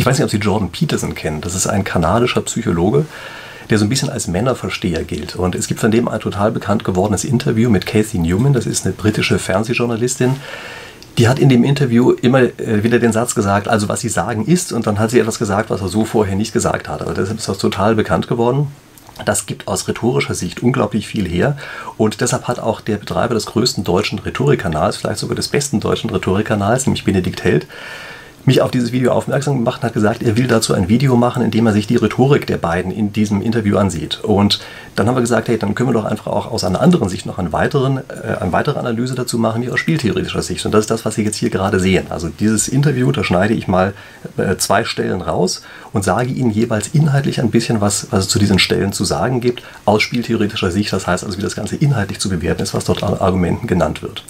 Ich weiß nicht, ob Sie Jordan Peterson kennen. Das ist ein kanadischer Psychologe, der so ein bisschen als Männerversteher gilt. Und es gibt von dem ein total bekannt gewordenes Interview mit Kathy Newman, das ist eine britische Fernsehjournalistin. Die hat in dem Interview immer äh, wieder den Satz gesagt, also was sie sagen ist, und dann hat sie etwas gesagt, was er so vorher nicht gesagt hat. Also deshalb ist das total bekannt geworden. Das gibt aus rhetorischer Sicht unglaublich viel her. Und deshalb hat auch der Betreiber des größten deutschen Rhetorikkanals, vielleicht sogar des besten deutschen Rhetorikkanals, nämlich Benedikt Held, mich auf dieses Video aufmerksam gemacht und hat gesagt, er will dazu ein Video machen, in dem er sich die Rhetorik der beiden in diesem Interview ansieht. Und dann haben wir gesagt, hey, dann können wir doch einfach auch aus einer anderen Sicht noch einen weiteren, äh, eine weitere Analyse dazu machen, wie aus spieltheoretischer Sicht. Und das ist das, was Sie jetzt hier gerade sehen. Also dieses Interview, da schneide ich mal äh, zwei Stellen raus und sage Ihnen jeweils inhaltlich ein bisschen was, was es zu diesen Stellen zu sagen gibt, aus spieltheoretischer Sicht. Das heißt also, wie das Ganze inhaltlich zu bewerten ist, was dort an Argumenten genannt wird.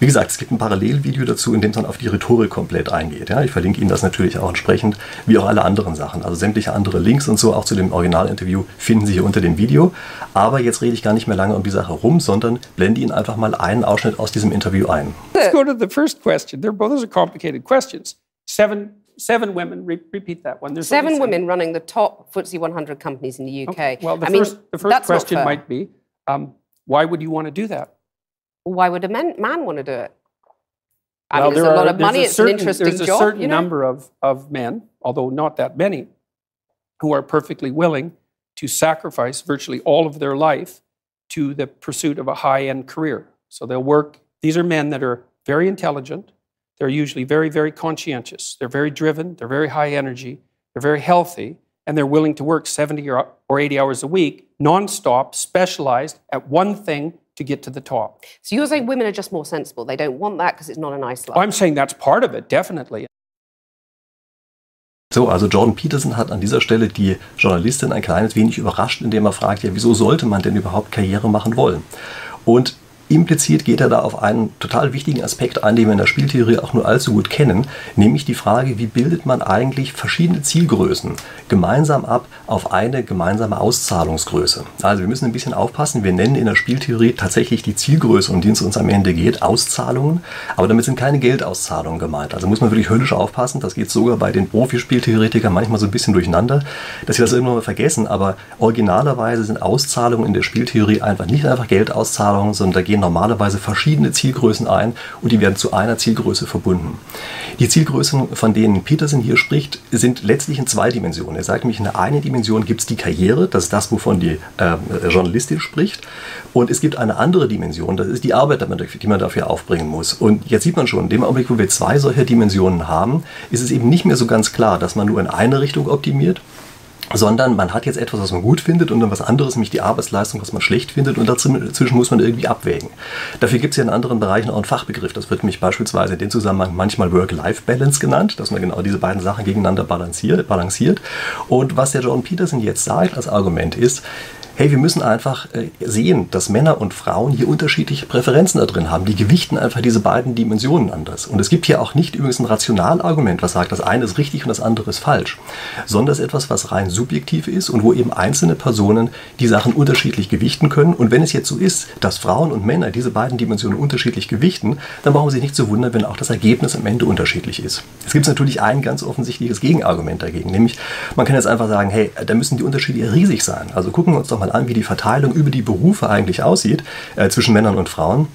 Wie gesagt, es gibt ein Parallelvideo dazu, in dem es dann auf die Rhetorik komplett eingeht. Ja, ich verlinke Ihnen das natürlich auch entsprechend, wie auch alle anderen Sachen. Also sämtliche andere Links und so, auch zu dem Originalinterview, finden Sie hier unter dem Video. Aber jetzt rede ich gar nicht mehr lange um die Sache rum, sondern blende Ihnen einfach mal einen Ausschnitt aus diesem Interview ein. Let's go to the first question. They're both those are complicated questions. Seven seven women. Re- repeat that one. There's Seven women running the top FTSE 100 companies in the UK. Okay. Well, the I mean, first the first question might be, um, why would you want to do that? Why would a man, man want to do it? I well, mean, it's there a lot are- of there's money. It's certain, an interesting There's a certain you know? number of, of men, although not that many, who are perfectly willing to sacrifice virtually all of their life to the pursuit of a high-end career. So they'll work. These are men that are very intelligent. They're usually very, very conscientious. They're very driven. They're very high energy. They're very healthy, and they're willing to work 70 or, or 80 hours a week, nonstop, specialized at one thing to get to the top. So you're saying women are just more sensible. They don't want that because it's not a nice life. I'm saying that's part of it, definitely. So, also Jordan Peterson hat an dieser Stelle die Journalistin ein kleines wenig überrascht, indem er fragt, ja, wieso sollte man denn überhaupt Karriere machen wollen? Und implizit geht er da auf einen total wichtigen Aspekt ein, den wir in der Spieltheorie auch nur allzu gut kennen, nämlich die Frage, wie bildet man eigentlich verschiedene Zielgrößen gemeinsam ab auf eine gemeinsame Auszahlungsgröße. Also wir müssen ein bisschen aufpassen, wir nennen in der Spieltheorie tatsächlich die Zielgröße, um die es uns am Ende geht, Auszahlungen, aber damit sind keine Geldauszahlungen gemeint. Also muss man wirklich höllisch aufpassen, das geht sogar bei den Profispieltheoretikern manchmal so ein bisschen durcheinander, dass sie das irgendwann mal vergessen, aber originalerweise sind Auszahlungen in der Spieltheorie einfach nicht einfach Geldauszahlungen, sondern da gehen normalerweise verschiedene Zielgrößen ein und die werden zu einer Zielgröße verbunden. Die Zielgrößen, von denen Peterson hier spricht, sind letztlich in zwei Dimensionen. Er sagt nämlich, in der einen Dimension gibt es die Karriere, das ist das, wovon die äh, Journalistin spricht, und es gibt eine andere Dimension, das ist die Arbeit, die man dafür aufbringen muss. Und jetzt sieht man schon, in dem Augenblick, wo wir zwei solcher Dimensionen haben, ist es eben nicht mehr so ganz klar, dass man nur in eine Richtung optimiert, sondern man hat jetzt etwas, was man gut findet und dann was anderes, nämlich die Arbeitsleistung, was man schlecht findet und dazwischen muss man irgendwie abwägen. Dafür gibt es ja in anderen Bereichen auch einen Fachbegriff. Das wird nämlich beispielsweise in dem Zusammenhang manchmal Work-Life-Balance genannt, dass man genau diese beiden Sachen gegeneinander balanciert. balanciert. Und was der Jordan Peterson jetzt sagt als Argument ist, hey, wir müssen einfach äh, sehen, dass Männer und Frauen hier unterschiedliche Präferenzen da drin haben. Die gewichten einfach diese beiden Dimensionen anders. Und es gibt hier auch nicht übrigens ein Rationalargument, was sagt, das eine ist richtig und das andere ist falsch, sondern es ist etwas, was rein subjektiv ist und wo eben einzelne Personen die Sachen unterschiedlich gewichten können. Und wenn es jetzt so ist, dass Frauen und Männer diese beiden Dimensionen unterschiedlich gewichten, dann brauchen Sie nicht zu wundern, wenn auch das Ergebnis am Ende unterschiedlich ist. Es gibt natürlich ein ganz offensichtliches Gegenargument dagegen, nämlich man kann jetzt einfach sagen, hey, da müssen die Unterschiede riesig sein. Also gucken wir uns doch mal an, wie die Verteilung über die Berufe eigentlich aussieht äh, zwischen Männern und Frauen.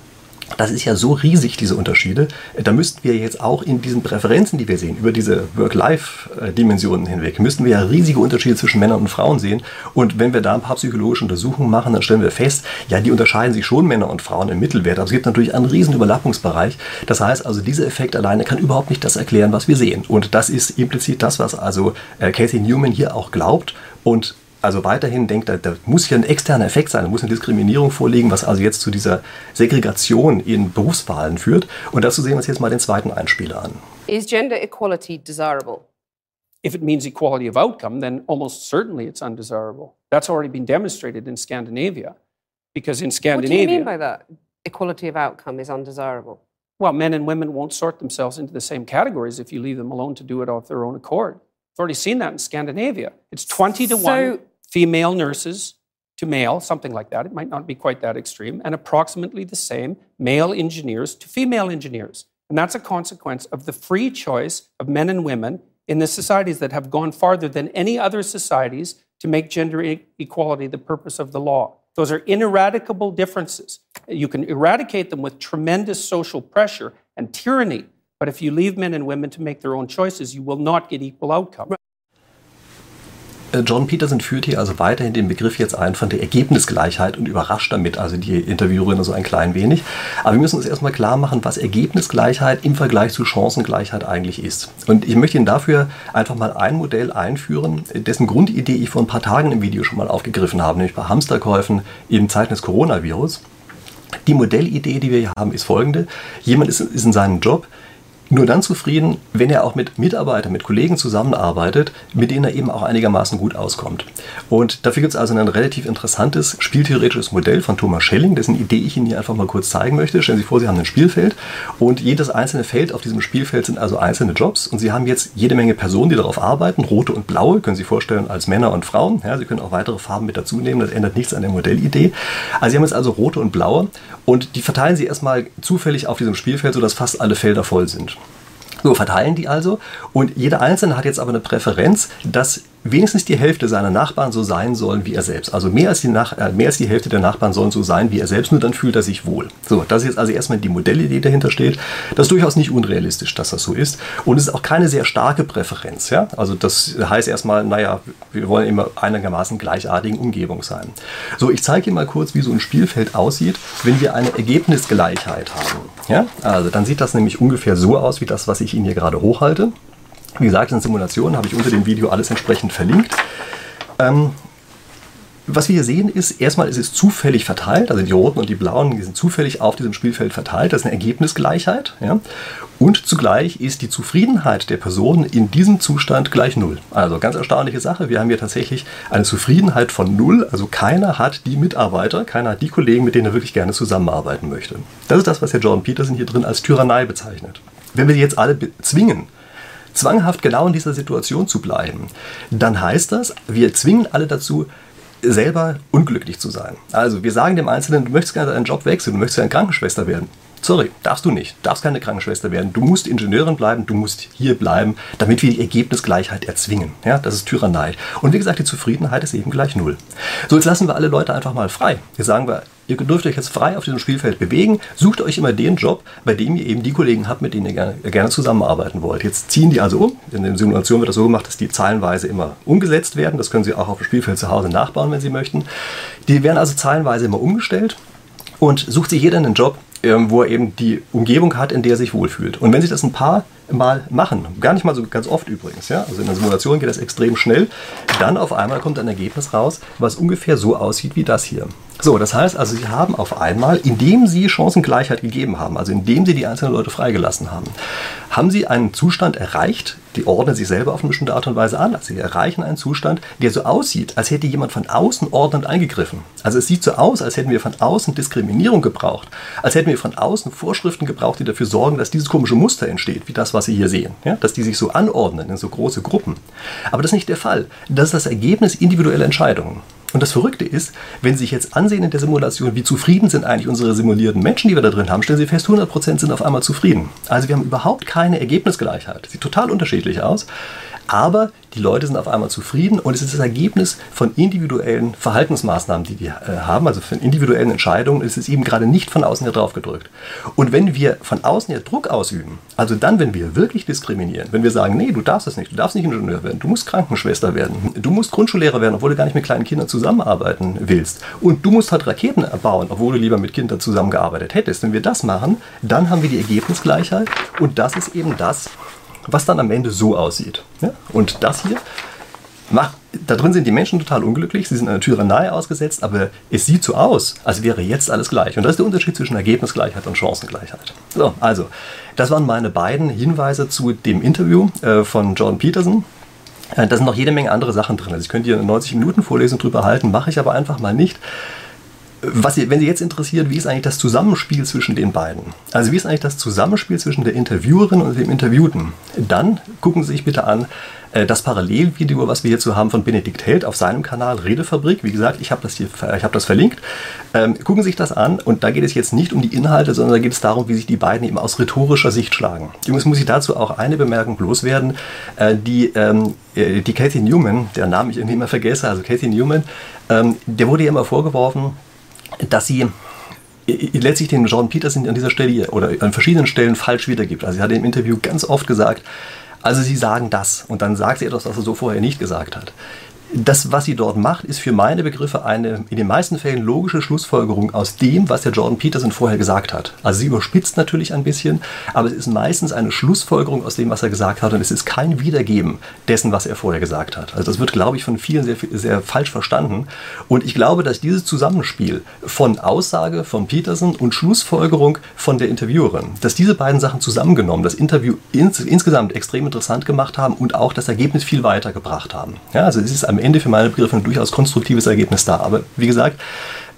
Das ist ja so riesig, diese Unterschiede. Da müssten wir jetzt auch in diesen Präferenzen, die wir sehen, über diese Work-Life-Dimensionen hinweg, müssten wir ja riesige Unterschiede zwischen Männern und Frauen sehen. Und wenn wir da ein paar psychologische Untersuchungen machen, dann stellen wir fest, ja, die unterscheiden sich schon Männer und Frauen im Mittelwert. Aber es gibt natürlich einen riesen Überlappungsbereich. Das heißt also, dieser Effekt alleine kann überhaupt nicht das erklären, was wir sehen. Und das ist implizit das, was also äh, Casey Newman hier auch glaubt. Und also weiterhin denkt, da, da muss hier ein externer Effekt sein, da muss eine Diskriminierung vorliegen, was also jetzt zu dieser Segregation in Berufswahlen führt. Und dazu sehen wir uns jetzt mal den zweiten Einspieler an. Is gender equality desirable? If it means equality of outcome, then almost certainly it's undesirable. That's already been demonstrated in Scandinavia. Because in What do you Scandinavia, mean by that? Equality of outcome is undesirable. well, men and women won't sort themselves into the same categories if you leave them alone to do it of their own accord. We've already seen that in Scandinavia. It's 20 to 1 So- female nurses to male, something like that. It might not be quite that extreme, and approximately the same male engineers to female engineers. And that's a consequence of the free choice of men and women in the societies that have gone farther than any other societies to make gender equality the purpose of the law. Those are ineradicable differences. You can eradicate them with tremendous social pressure and tyranny, but if you leave men and women to make their own choices, you will not get equal outcome. Äh, John Peterson führt hier also weiterhin den Begriff jetzt ein von der Ergebnisgleichheit und überrascht damit also die Interviewerin so ein klein wenig. Aber wir müssen uns erstmal klar machen, was Ergebnisgleichheit im Vergleich zu Chancengleichheit eigentlich ist. Und ich möchte Ihnen dafür einfach mal ein Modell einführen, dessen Grundidee ich vor ein paar Tagen im Video schon mal aufgegriffen habe, nämlich bei Hamsterkäufen in Zeiten des Coronavirus. Die Modellidee, die wir hier haben, ist folgende. Jemand ist, ist in seinem Job, nur dann zufrieden, wenn er auch mit Mitarbeitern, mit Kollegen zusammenarbeitet, mit denen er eben auch einigermaßen gut auskommt. Und dafür gibt es also ein relativ interessantes spieltheoretisches Modell von Thomas Schelling, dessen Idee ich Ihnen hier einfach mal kurz zeigen möchte. Stellen Sie vor, Sie haben ein Spielfeld und jedes einzelne Feld auf diesem Spielfeld sind also einzelne Jobs und Sie haben jetzt jede Menge Personen, die darauf arbeiten, rote und blaue, können Sie vorstellen als Männer und Frauen. Ja, Sie können auch weitere Farben mit dazu nehmen, das ändert nichts an der Modellidee. Also Sie haben jetzt also rote und blaue und die verteilen Sie erstmal zufällig auf diesem Spielfeld, sodass fast alle Felder voll sind. So verteilen die also. Und jeder Einzelne hat jetzt aber eine Präferenz, dass wenigstens die Hälfte seiner Nachbarn so sein sollen wie er selbst. Also mehr als, die Nach äh, mehr als die Hälfte der Nachbarn sollen so sein wie er selbst, nur dann fühlt er sich wohl. So, das ist jetzt also erstmal die Modellidee, dahinter steht. Das ist durchaus nicht unrealistisch, dass das so ist. Und es ist auch keine sehr starke Präferenz. Ja? Also das heißt erstmal, naja, wir wollen immer einigermaßen gleichartigen Umgebung sein. So, ich zeige Ihnen mal kurz, wie so ein Spielfeld aussieht, wenn wir eine Ergebnisgleichheit haben. Ja? Also dann sieht das nämlich ungefähr so aus, wie das, was ich Ihnen hier gerade hochhalte. Wie gesagt, in Simulationen habe ich unter dem Video alles entsprechend verlinkt. Ähm, was wir hier sehen ist, erstmal ist es zufällig verteilt, also die roten und die blauen die sind zufällig auf diesem Spielfeld verteilt, das ist eine Ergebnisgleichheit. Ja? Und zugleich ist die Zufriedenheit der Personen in diesem Zustand gleich null. Also ganz erstaunliche Sache, wir haben hier tatsächlich eine Zufriedenheit von null, also keiner hat die Mitarbeiter, keiner hat die Kollegen, mit denen er wirklich gerne zusammenarbeiten möchte. Das ist das, was Herr Jordan Peterson hier drin als Tyrannei bezeichnet. Wenn wir die jetzt alle zwingen, zwanghaft genau in dieser Situation zu bleiben, dann heißt das, wir zwingen alle dazu, selber unglücklich zu sein. Also wir sagen dem Einzelnen, du möchtest gerne deinen Job wechseln, du möchtest gerne Krankenschwester werden. Sorry, darfst du nicht. Darfst keine Krankenschwester werden. Du musst Ingenieurin bleiben, du musst hier bleiben, damit wir die Ergebnisgleichheit erzwingen. Ja, das ist Tyrannei. Und wie gesagt, die Zufriedenheit ist eben gleich null. So, jetzt lassen wir alle Leute einfach mal frei. Hier sagen wir, ihr dürft euch jetzt frei auf diesem Spielfeld bewegen. Sucht euch immer den Job, bei dem ihr eben die Kollegen habt, mit denen ihr gerne, gerne zusammenarbeiten wollt. Jetzt ziehen die also um. In der Simulation wird das so gemacht, dass die zahlenweise immer umgesetzt werden. Das können Sie auch auf dem Spielfeld zu Hause nachbauen, wenn Sie möchten. Die werden also zahlenweise immer umgestellt und sucht sich jeder einen Job, ähm, wo er eben die Umgebung hat, in der er sich wohlfühlt. Und wenn sich das ein paar Mal machen, gar nicht mal so ganz oft übrigens, ja, also in der Simulation geht das extrem schnell, dann auf einmal kommt ein Ergebnis raus, was ungefähr so aussieht wie das hier. So, das heißt also, Sie haben auf einmal, indem Sie Chancengleichheit gegeben haben, also indem Sie die einzelnen Leute freigelassen haben, haben Sie einen Zustand erreicht, die ordnen sich selber auf eine bestimmte Art und Weise an. Also sie erreichen einen Zustand, der so aussieht, als hätte jemand von außen ordnend eingegriffen. Also es sieht so aus, als hätten wir von außen Diskriminierung gebraucht, als hätten wir von außen Vorschriften gebraucht, die dafür sorgen, dass dieses komische Muster entsteht, wie das, was Sie hier sehen. Ja? Dass die sich so anordnen in so große Gruppen. Aber das ist nicht der Fall. Das ist das Ergebnis individueller Entscheidungen. Und das Verrückte ist, wenn Sie sich jetzt ansehen in der Simulation, wie zufrieden sind eigentlich unsere simulierten Menschen, die wir da drin haben, stellen Sie fest, 100% sind auf einmal zufrieden. Also wir haben überhaupt keine Ergebnisgleichheit. Sieht total unterschiedlich aus. Aber die Leute sind auf einmal zufrieden und es ist das Ergebnis von individuellen Verhaltensmaßnahmen, die die äh, haben, also von individuellen Entscheidungen. Es ist eben gerade nicht von außen her drauf gedrückt. Und wenn wir von außen her Druck ausüben, also dann, wenn wir wirklich diskriminieren, wenn wir sagen, nee, du darfst das nicht, du darfst nicht Ingenieur werden, du musst Krankenschwester werden, du musst Grundschullehrer werden, obwohl du gar nicht mit kleinen Kindern zusammenarbeiten willst und du musst halt Raketen bauen, obwohl du lieber mit Kindern zusammengearbeitet hättest. Wenn wir das machen, dann haben wir die Ergebnisgleichheit und das ist eben das, was dann am Ende so aussieht. Ja? Und das hier macht, da drin sind die Menschen total unglücklich, sie sind einer Tyrannei ausgesetzt, aber es sieht so aus, als wäre jetzt alles gleich. Und das ist der Unterschied zwischen Ergebnisgleichheit und Chancengleichheit. So, also, das waren meine beiden Hinweise zu dem Interview äh, von Jordan Peterson. Äh, da sind noch jede Menge andere Sachen drin. Also ich könnte hier eine 90 Minuten Vorlesung drüber halten, mache ich aber einfach mal nicht was, wenn Sie jetzt interessiert, wie ist eigentlich das Zusammenspiel zwischen den beiden? Also wie ist eigentlich das Zusammenspiel zwischen der Interviewerin und dem Interviewten? Dann gucken Sie sich bitte an Äh, das Parallelvideo, was wir hierzu haben von Benedikt Held auf seinem Kanal Redefabrik, wie gesagt, ich habe das hier, ich habe das verlinkt. Ähm, gucken Sie sich das an und da geht es jetzt nicht um die Inhalte, sondern da geht es darum, wie sich die beiden eben aus rhetorischer Sicht schlagen. Übrigens muss ich dazu auch eine Bemerkung loswerden, äh, die, ähm, äh, die Kathy Newman, der Name ich irgendwie immer vergesse, also Kathy Newman, ähm, der wurde ja immer vorgeworfen, dass sie letztlich den Jordan Peterson an dieser Stelle oder an verschiedenen Stellen falsch wiedergibt. Also sie hat im Interview ganz oft gesagt, also sie sagen das und dann sagt sie etwas, was er so vorher nicht gesagt hat das, was sie dort macht, ist für meine Begriffe eine in den meisten Fällen logische Schlussfolgerung aus dem, was der Jordan Peterson vorher gesagt hat. Also sie überspitzt natürlich ein bisschen, aber es ist meistens eine Schlussfolgerung aus dem, was er gesagt hat und es ist kein Wiedergeben dessen, was er vorher gesagt hat. Also das wird, glaube ich, von vielen sehr, sehr falsch verstanden und ich glaube, dass dieses Zusammenspiel von Aussage von Peterson und Schlussfolgerung von der Interviewerin, dass diese beiden Sachen zusammengenommen das Interview ins, insgesamt extrem interessant gemacht haben und auch das Ergebnis viel weitergebracht haben. Ja, also es ist am Ende für meine Begriffe ein durchaus konstruktives Ergebnis da. Aber wie gesagt,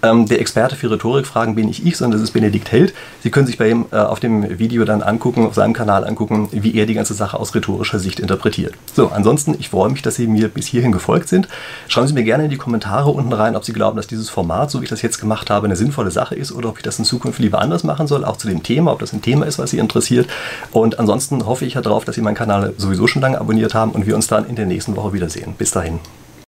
ähm, der Experte für Rhetorikfragen bin nicht ich, sondern das ist Benedikt Held. Sie können sich bei ihm äh, auf dem Video dann angucken, auf seinem Kanal angucken, wie er die ganze Sache aus rhetorischer Sicht interpretiert. So, ansonsten, ich freue mich, dass Sie mir bis hierhin gefolgt sind. Schreiben Sie mir gerne in die Kommentare unten rein, ob Sie glauben, dass dieses Format, so wie ich das jetzt gemacht habe, eine sinnvolle Sache ist oder ob ich das in Zukunft lieber anders machen soll, auch zu dem Thema, ob das ein Thema ist, was Sie interessiert. Und ansonsten hoffe ich ja darauf, dass Sie meinen Kanal sowieso schon lange abonniert haben und wir uns dann in der nächsten Woche wiedersehen. Bis dahin.